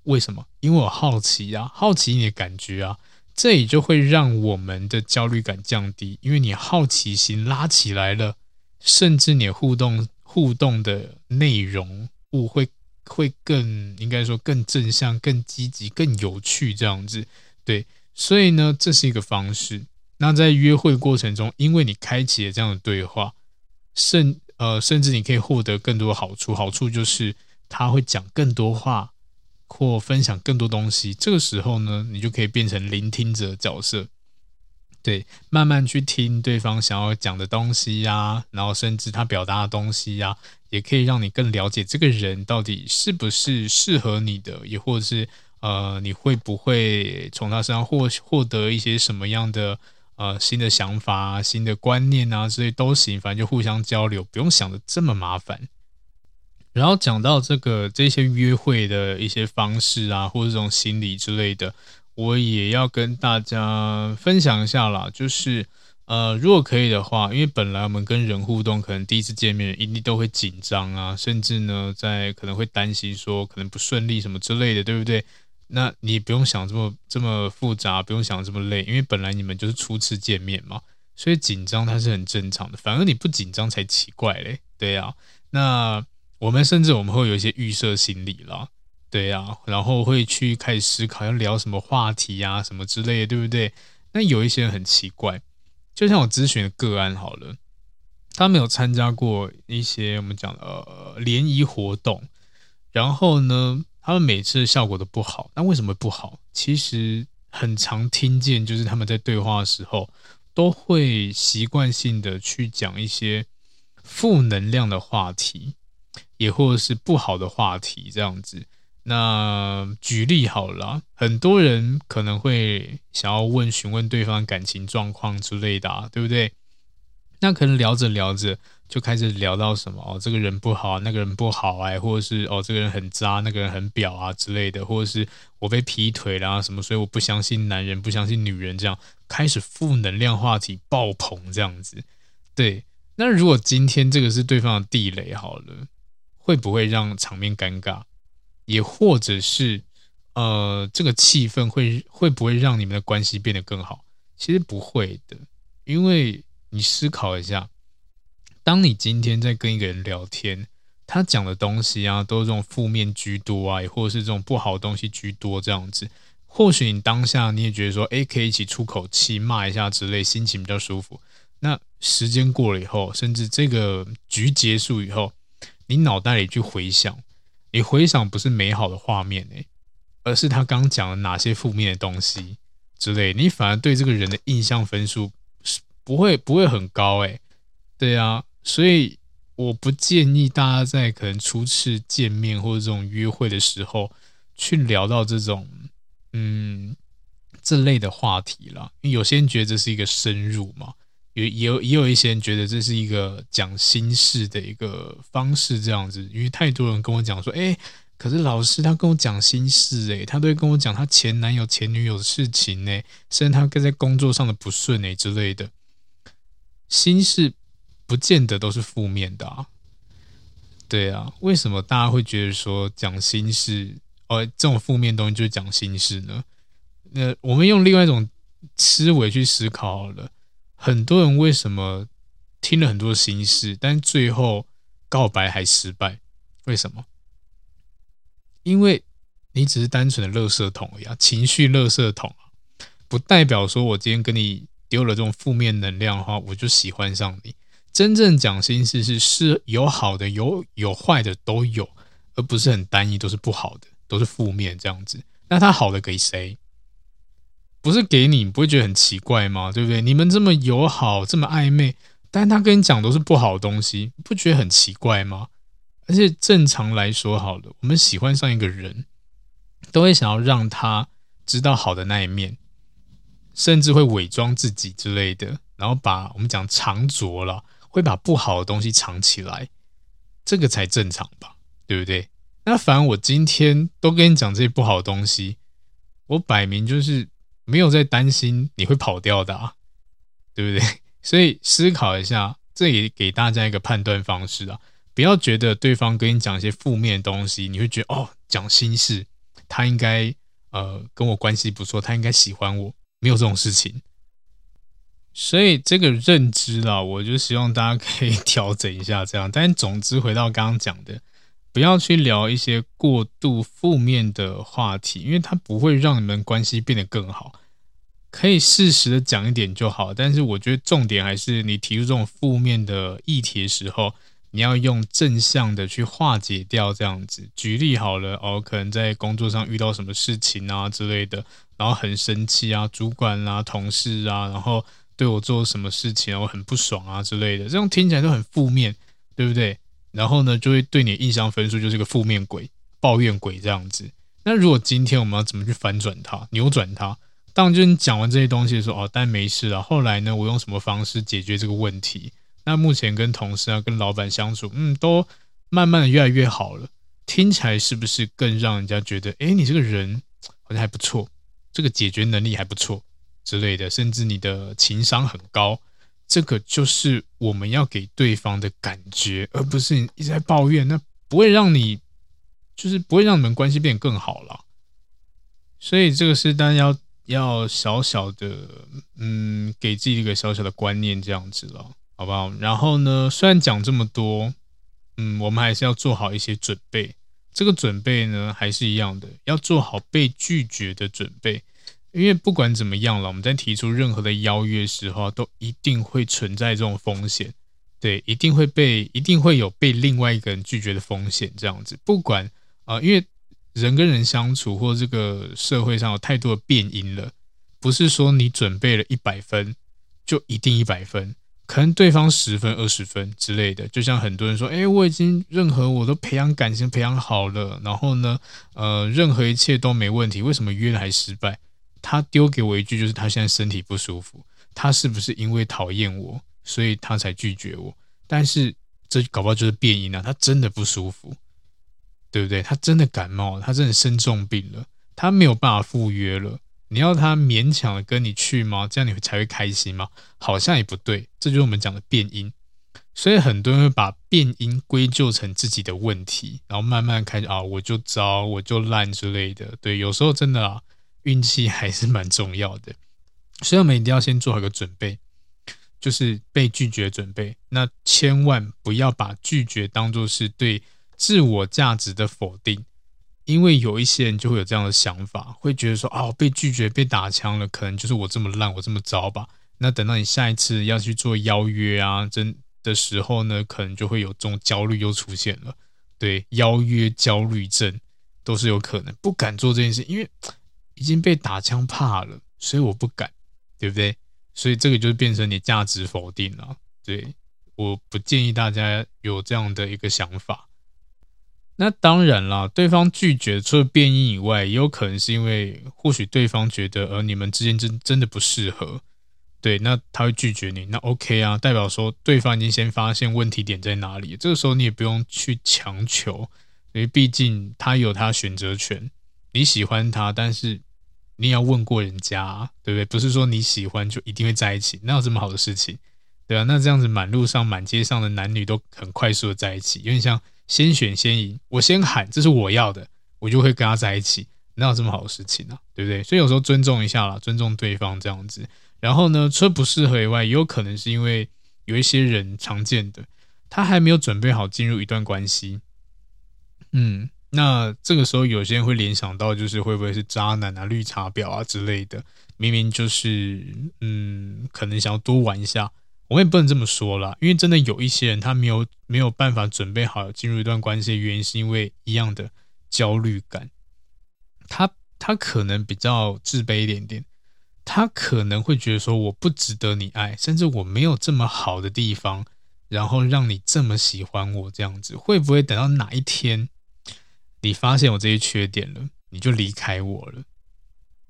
Speaker 1: 为什么？因为我好奇啊，好奇你的感觉啊，这也就会让我们的焦虑感降低，因为你好奇心拉起来了，甚至你互动互动的内容物会会更应该说更正向、更积极、更有趣这样子。对，所以呢，这是一个方式。那在约会过程中，因为你开启了这样的对话，甚呃，甚至你可以获得更多好处。好处就是他会讲更多话。或分享更多东西，这个时候呢，你就可以变成聆听者角色，对，慢慢去听对方想要讲的东西呀、然后甚至他表达的东西呀、也可以让你更了解这个人到底是不是适合你的，也或者是呃，你会不会从他身上获获得一些什么样的呃新的想法、新的观念啊，这些都行，反正就互相交流，不用想的这么麻烦。然后讲到这个这些约会的一些方式啊，或者这种心理之类的，我也要跟大家分享一下啦。就是呃，如果可以的话，因为本来我们跟人互动，可能第一次见面一定都会紧张啊，甚至呢，在可能会担心说可能不顺利什么之类的，对不对？那你不用想这么这么复杂，不用想这么累，因为本来你们就是初次见面嘛，所以紧张它是很正常的。反而你不紧张才奇怪嘞，对啊，那。我们甚至我们会有一些预设心理啦，对呀，然后会去开始思考要聊什么话题呀，什么之类的，对不对？那有一些人很奇怪，就像我咨询的个案好了，他没有参加过一些我们讲的呃联谊活动，然后呢，他们每次效果都不好。那为什么不好？其实很常听见，就是他们在对话的时候，都会习惯性的去讲一些负能量的话题，也或者是不好的话题，这样子。那举例好了，很多人可能会想要问询问对方感情状况之类的啊，对不对？那可能聊着聊着就开始聊到什么哦，这个人不好，那个人不好哎，或者是哦，这个人很渣，那个人很婊啊之类的，或者是我被劈腿啦什么，所以我不相信男人，不相信女人，这样开始负能量话题爆棚这样子。对，那如果今天这个是对方的地雷好了，会不会让场面尴尬？也或者是，呃，这个气氛会会不会让你们的关系变得更好？其实不会的，因为你思考一下，当你今天在跟一个人聊天，他讲的东西啊，都是这种负面居多啊，也或者是这种不好的东西居多这样子。或许你当下你也觉得说，诶，可以一起出口气，骂一下之类，心情比较舒服。那时间过了以后，甚至这个局结束以后，你脑袋里去回想。你回想不是美好的画面诶，而是他刚讲了哪些负面的东西之类，你反而对这个人的印象分数是不会不会很高诶。对啊，所以我不建议大家在可能初次见面或者这种约会的时候去聊到这种嗯这类的话题啦，因为有些人觉得这是一个深入嘛。也有也有一些人觉得这是一个讲心事的一个方式，这样子，因为太多人跟我讲说，哎，可是老师他跟我讲心事，哎，他都会跟我讲他前男友前女友的事情，呢，甚至他跟在工作上的不顺，哎之类的，心事不见得都是负面的啊。对啊，为什么大家会觉得说讲心事，哦，这种负面东西就是讲心事呢？那我们用另外一种思维去思考好了。很多人为什么听了很多心事，但最后告白还失败？为什么？因为你只是单纯的垃圾桶一样，情绪垃圾桶啊，不代表说我今天跟你丢了这种负面能量的话，我就喜欢上你。真正讲心事是是有好的，有有坏的都有，而不是很单一，都是不好的，都是负面这样子。那他好的给谁？不是给你，你不会觉得很奇怪吗？对不对？你们这么友好，这么暧昧，但他跟你讲都是不好的东西，不觉得很奇怪吗？而且正常来说，好了，我们喜欢上一个人，都会想要让他知道好的那一面，甚至会伪装自己之类的，然后把我们讲藏拙了，会把不好的东西藏起来，这个才正常吧？对不对？那反而我今天都跟你讲这些不好的东西，我摆明就是。没有在担心你会跑掉的啊，对不对？所以思考一下，这也给大家一个判断方式啊，不要觉得对方跟你讲一些负面的东西，你会觉得哦，讲心事，他应该呃跟我关系不错，他应该喜欢我，没有这种事情。所以这个认知啦，我就希望大家可以调整一下这样。但总之回到刚刚讲的。不要去聊一些过度负面的话题，因为它不会让你们关系变得更好。可以适时的讲一点就好，但是我觉得重点还是你提出这种负面的议题的时候，你要用正向的去化解掉。这样子，举例好了哦，可能在工作上遇到什么事情啊之类的，然后很生气啊，主管啊、同事啊，然后对我做什么事情我很不爽啊之类的，这种听起来都很负面，对不对？然后呢，就会对你的印象分数就是个负面鬼、抱怨鬼这样子。那如果今天我们要怎么去反转它、扭转它？当，就是你讲完这些东西的时候，哦，但没事了。后来呢，我用什么方式解决这个问题？那目前跟同事啊、跟老板相处，嗯，都慢慢的越来越好了。听起来是不是更让人家觉得，哎，你这个人好像还不错，这个解决能力还不错之类的，甚至你的情商很高。这个就是我们要给对方的感觉，而不是你一直在抱怨，那不会让你，就是不会让你们关系变更好了。所以这个是大家要要小小的，嗯，给自己一个小小的观念，这样子了，好不好？然后呢，虽然讲这么多，嗯，我们还是要做好一些准备。这个准备呢，还是一样的，要做好被拒绝的准备。因为不管怎么样了，我们在提出任何的邀约时候，都一定会存在这种风险。对，一定会被，一定会有被另外一个人拒绝的风险，这样子。不管啊、因为人跟人相处，或这个社会上有太多的变因了，不是说你准备了一百分就一定一百分，可能对方十分、二十分之类的。就像很多人说，哎，我已经任何我都培养感情培养好了，然后呢，呃，任何一切都没问题，为什么约了还失败？他丢给我一句，就是他现在身体不舒服，他是不是因为讨厌我？所以他才拒绝我，但是这搞不好就是变音啊！他真的不舒服，对不对？他真的感冒，他真的生重病了，他没有办法赴约了。你要他勉强的跟你去吗？这样你才会开心吗？好像也不对，这就是我们讲的变音。所以很多人会把变音归咎成自己的问题，然后慢慢开始啊，我就糟，我就烂之类的。对，有时候真的啊，运气还是蛮重要的。所以我们一定要先做好一个准备。就是被拒绝准备，那千万不要把拒绝当作是对自我价值的否定，因为有一些人就会有这样的想法，会觉得说哦，被拒绝被打枪了，可能就是我这么烂，我这么糟吧。那等到你下一次要去做邀约啊，真的时候呢，可能就会有这种焦虑又出现了。对，邀约焦虑症都是有可能，不敢做这件事，因为已经被打枪怕了，所以我不敢，对不对？所以这个就变成你价值否定了，对，我不建议大家有这样的一个想法。那当然了，对方拒绝除了变因以外，也有可能是因为或许对方觉得呃你们之间真真的不适合，对，那他会拒绝你，那 OK 啊，代表说对方已经先发现问题点在哪里，这个时候你也不用去强求，因为毕竟他有他选择权，你喜欢他，但是。你也要问过人家，对不对？不是说你喜欢就一定会在一起，哪有这么好的事情？对啊，那这样子满路上、满街上的男女都很快速的在一起，有点像先选先赢。我先喊这是我要的，我就会跟他在一起，哪有这么好的事情啊？对不对？所以有时候尊重一下啦，尊重对方这样子。然后呢，除了不适合以外，也有可能是因为有一些人常见的，他还没有准备好进入一段关系。嗯。那这个时候，有些人会联想到，就是会不会是渣男啊、绿茶婊啊之类的？明明就是，嗯，可能想要多玩一下。我也不能这么说啦，因为真的有一些人，他没有没有办法准备好进入一段关系的原因，是因为一样的焦虑感。他他可能比较自卑一点点，他可能会觉得说，我不值得你爱，甚至我没有这么好的地方，然后让你这么喜欢我这样子，会不会等到哪一天？你发现我这些缺点了，你就离开我了，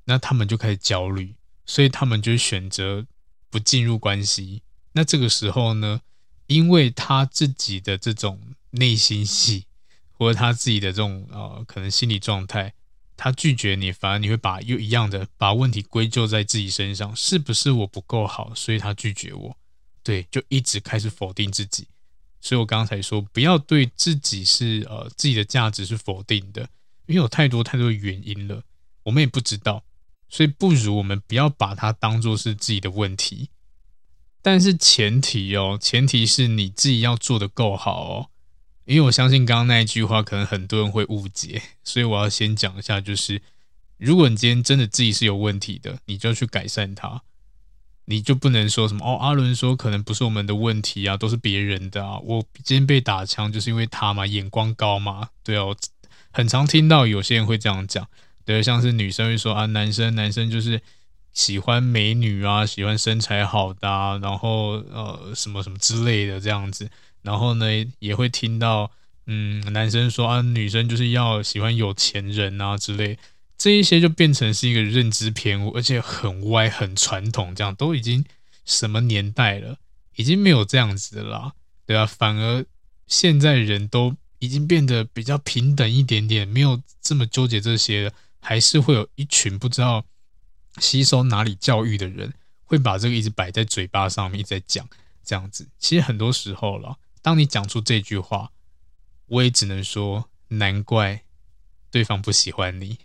Speaker 1: 那他们就开始焦虑，所以他们就选择不进入关系。那这个时候呢，因为他自己的这种内心戏，或者他自己的这种呃可能心理状态，他拒绝你，反而你会把又一样的把问题归咎在自己身上，是不是我不够好，所以他拒绝我？对，就一直开始否定自己。所以我刚才说，不要对自己是呃自己的价值是否定的，因为有太多太多原因了，我们也不知道，所以不如我们不要把它当做是自己的问题。但是前提哦，前提是你自己要做得够好哦，因为我相信刚刚那一句话可能很多人会误解，所以我要先讲一下，就是如果你今天真的自己是有问题的，你就去改善它。你就不能说什么哦？阿伦说可能不是我们的问题啊，都是别人的啊。我今天被打枪就是因为他嘛，眼光高嘛。对哦，很常听到有些人会这样讲。对，像是女生会说啊，男生男生就是喜欢美女啊，喜欢身材好的啊，然后呃什么什么之类的这样子。然后呢，也会听到嗯，男生说啊，女生就是要喜欢有钱人啊之类。这一些就变成是一个认知偏误，而且很歪、很传统，这样都已经什么年代了，已经没有这样子的啦，对啊，反而现在人都已经变得比较平等一点点，没有这么纠结这些了，还是会有一群不知道吸收哪里教育的人，会把这个一直摆在嘴巴上面，一直在讲这样子。其实很多时候了，当你讲出这句话，我也只能说，难怪对方不喜欢你。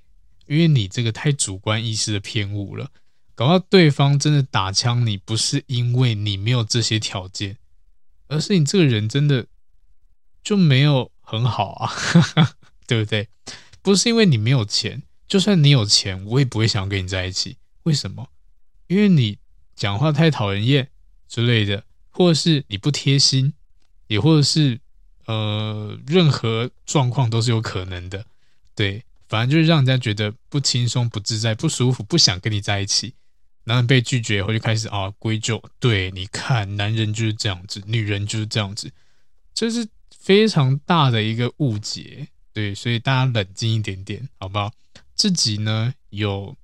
Speaker 1: 因为你这个太主观意识的偏误了，搞到对方真的打枪你，不是因为你没有这些条件，而是你这个人真的就没有很好啊，对不对？不是因为你没有钱，就算你有钱，我也不会想跟你在一起。为什么？因为你讲话太讨人厌之类的，或者是你不贴心，也或者是呃，任何状况都是有可能的。对，反正就是让人家觉得不轻松、不自在、不舒服，不想跟你在一起。然后被拒绝以后就开始啊归咎，对，你看，男人就是这样子，女人就是这样子，这是非常大的一个误解。对，所以大家冷静一点点，好不好？自己呢有，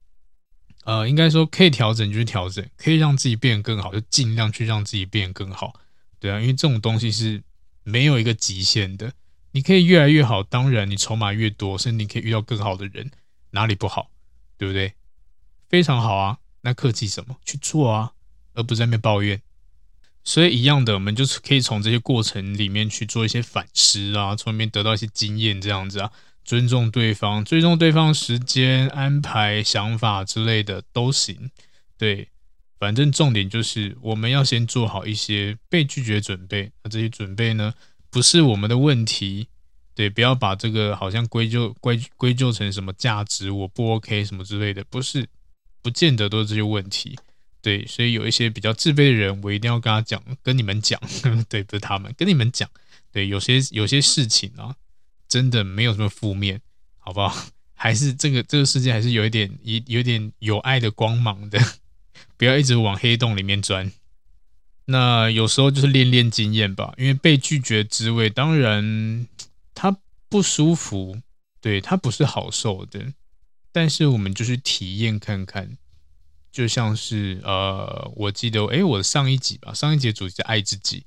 Speaker 1: 呃，应该说可以调整就是调整，可以让自己变得更好，就尽量去让自己变得更好。对啊，因为这种东西是没有一个极限的，你可以越来越好，当然你筹码越多，甚至你可以遇到更好的人，哪里不好？对不对？非常好啊。那客气什么？去做啊，而不是在那边抱怨。所以一样的，我们就是可以从这些过程里面去做一些反思啊，从里面得到一些经验，这样子啊，尊重对方，尊重对方时间安排、想法之类的都行。对，反正重点就是我们要先做好一些被拒绝准备。那这些准备呢，不是我们的问题。对，不要把这个好像归咎归归咎成什么价值我不 OK 什么之类的，不是。不见得都是这些问题，对，所以有一些比较自卑的人，我一定要跟他讲，跟你们讲，对，不是他们，跟你们讲，对，有些有些事情啊，真的没有什么负面，好不好？还是这个这个世界还是有一点一有点有爱的光芒的，不要一直往黑洞里面钻。那有时候就是练练经验吧，因为被拒绝滋味，当然它不舒服，对，它不是好受的。但是我们就去体验看看，就像是呃，我记得诶，我上一集吧，上一集主题是爱自己，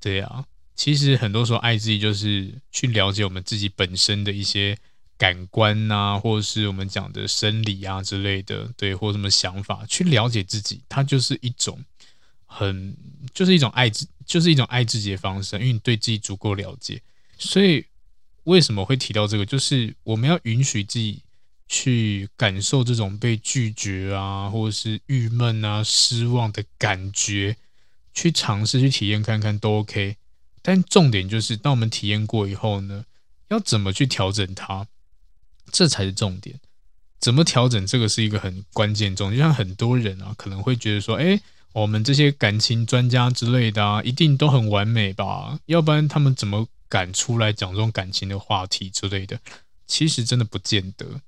Speaker 1: 对啊，其实很多时候爱自己就是去了解我们自己本身的一些感官呐、啊，或者是我们讲的生理啊之类的，对，或什么想法，去了解自己，它就是一种很，就是一种爱自，就是一种爱自己的方式，因为你对自己足够了解，所以为什么会提到这个，就是我们要允许自己。去感受这种被拒绝啊，或者是郁闷啊、失望的感觉，去尝试去体验看看都 OK。但重点就是，当我们体验过以后呢，要怎么去调整它，这才是重点。怎么调整这个是一个很关键重。就像很多人啊，可能会觉得说，哎，我们这些感情专家之类的啊，一定都很完美吧？要不然他们怎么敢出来讲这种感情的话题之类的？其实真的不见得。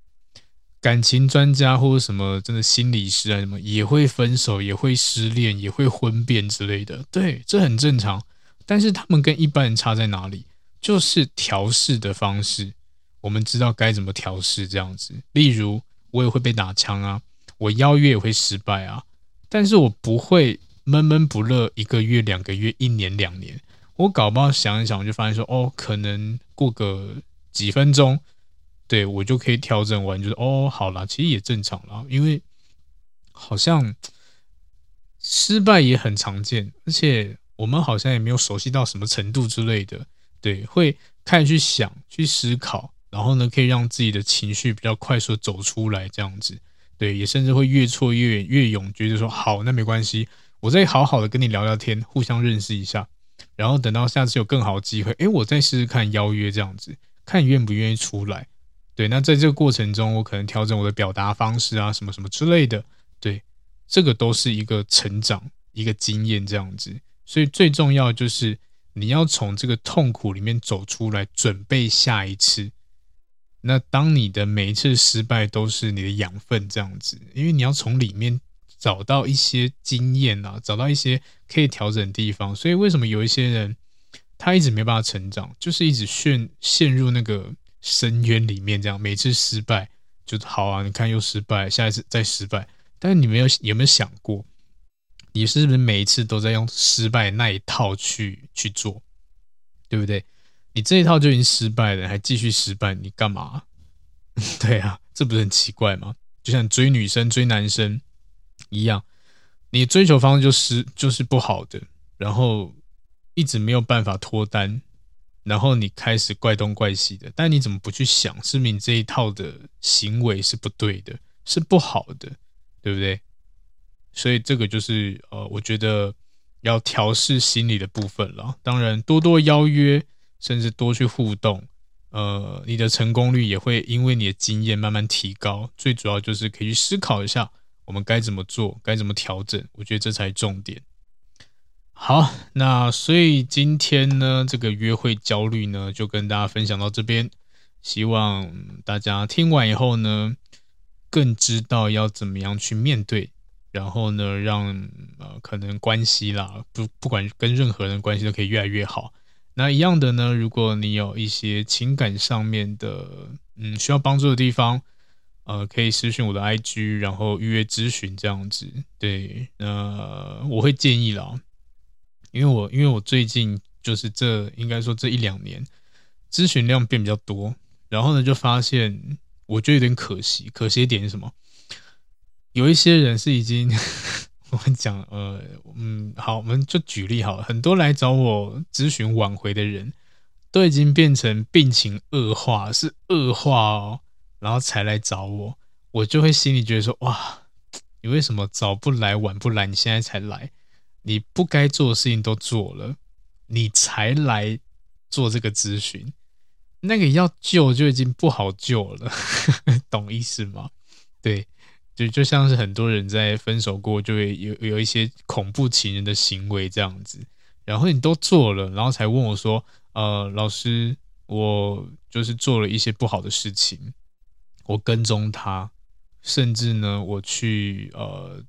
Speaker 1: 感情专家或者什么真的心理师啊，什么也会分手，也会失恋，也会婚变之类的。对，这很正常。但是他们跟一般人差在哪里？就是调试的方式，我们知道该怎么调试这样子。例如，我也会被打枪啊，我邀约也会失败啊，但是我不会闷闷不乐一个月、两个月、一年、两年。我搞不好想一想，我就发现说，哦，可能过个几分钟。对，我就可以调整完，就是哦，好啦，其实也正常啦，因为好像失败也很常见，而且我们好像也没有熟悉到什么程度之类的。对，会开始去想、去思考，然后呢，可以让自己的情绪比较快速走出来，这样子。对，也甚至会越挫越越勇，觉得说好，那没关系，我再好好的跟你聊聊天，互相认识一下，然后等到下次有更好的机会，诶，我再试试看邀约这样子，看你愿不愿意出来。对，那在这个过程中，我可能调整我的表达方式啊，什么什么之类的。对，这个都是一个成长，一个经验这样子。所以最重要就是你要从这个痛苦里面走出来，准备下一次。那当你的每一次失败都是你的养分这样子，因为你要从里面找到一些经验啊，找到一些可以调整的地方。所以为什么有一些人他一直没办法成长，就是一直陷陷入那个。深渊里面，这样每次失败就好啊！你看又失败，下一次再失败。但是你没有有没有想过，你是不是每一次都在用失败那一套去去做，对不对？你这一套就已经失败了，还继续失败，你干嘛？对啊，这不是很奇怪吗？就像追女生、追男生一样，你追求方式就是就是不好的，然后一直没有办法脱单。然后你开始怪东怪西的，但你怎么不去想，是你这一套的行为是不对的，是不好的，对不对？所以这个就是呃，我觉得要调试心理的部分了。当然，多多邀约，甚至多去互动，呃，你的成功率也会因为你的经验慢慢提高。最主要就是可以去思考一下，我们该怎么做，该怎么调整。我觉得这才重点。好，那所以今天呢，这个约会焦虑呢，就跟大家分享到这边。希望大家听完以后呢，更知道要怎么样去面对，然后呢，让呃可能关系啦，不不管跟任何人关系都可以越来越好。那一样的呢，如果你有一些情感上面的嗯需要帮助的地方，呃，可以私讯我的 IG，然后预约咨询这样子。对，呃，我会建议啦。因为我因为我最近就是这应该说这一两年咨询量变比较多，然后呢就发现我觉得有点可惜，可惜一点是什么？有一些人是已经 我跟你讲呃嗯好，我们就举例好，很多来找我咨询挽回的人都已经变成病情恶化，是恶化哦，然后才来找我，我就会心里觉得说哇，你为什么早不来晚不来，你现在才来？你不该做的事情都做了，你才来做这个咨询，那个要救就已经不好救了，懂意思吗？对，就就像是很多人在分手过，就会有有一些恐怖情人的行为这样子，然后你都做了，然后才问我说，呃，老师，我就是做了一些不好的事情，我跟踪他，甚至呢，我去呃。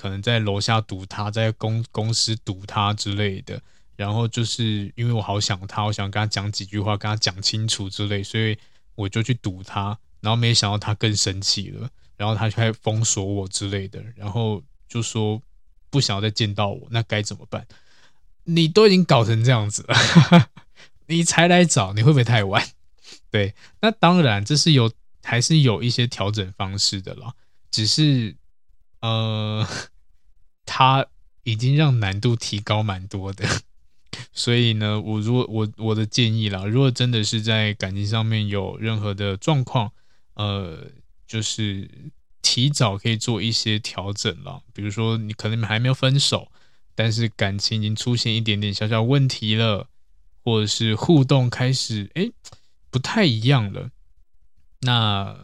Speaker 1: 可能在楼下堵他，在公公司堵他之类的，然后就是因为我好想他，我想跟他讲几句话，跟他讲清楚之类，所以我就去堵他，然后没想到他更生气了，然后他就开始封锁我之类的，然后就说不想要再见到我，那该怎么办？你都已经搞成这样子了，你才来找，你会不会太晚？对，那当然这是有还是有一些调整方式的啦，只是。呃，他已经让难度提高蛮多的，所以呢，我如果我我的建议啦，如果真的是在感情上面有任何的状况，呃，就是提早可以做一些调整了。比如说，你可能还没有分手，但是感情已经出现一点点小小问题了，或者是互动开始哎不太一样了，那。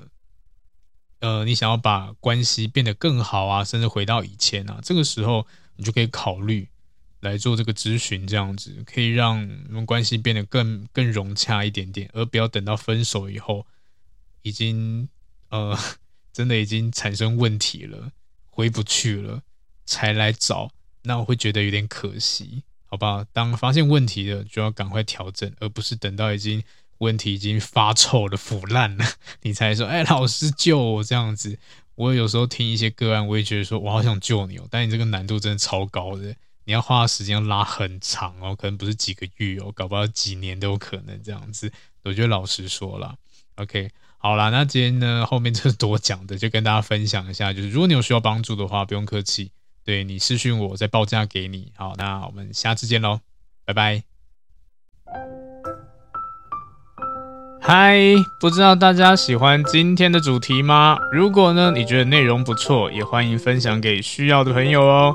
Speaker 1: 呃，你想要把关系变得更好啊，甚至回到以前啊，这个时候你就可以考虑来做这个咨询，这样子可以让你们关系变得更更融洽一点点，而不要等到分手以后，已经呃真的已经产生问题了，回不去了才来找，那我会觉得有点可惜，好不好？当发现问题了，就要赶快调整，而不是等到已经。问题已经发臭了、腐烂了，你才说：“哎，老师救我！”这样子，我有时候听一些个案，我也觉得说：“我好想救你哦。”但你这个难度真的超高的，你要花的时间要拉很长哦，可能不是几个月哦，搞不好几年都有可能这样子。我觉得老实说了，OK，好啦，那今天呢，后面就是多讲的，就跟大家分享一下，就是如果你有需要帮助的话，不用客气，对你私讯我，我再报价给你。好，那我们下次见喽，拜拜。嗨，不知道大家喜欢今天的主题吗？如果呢，你觉得内容不错，也欢迎分享给需要的朋友哦。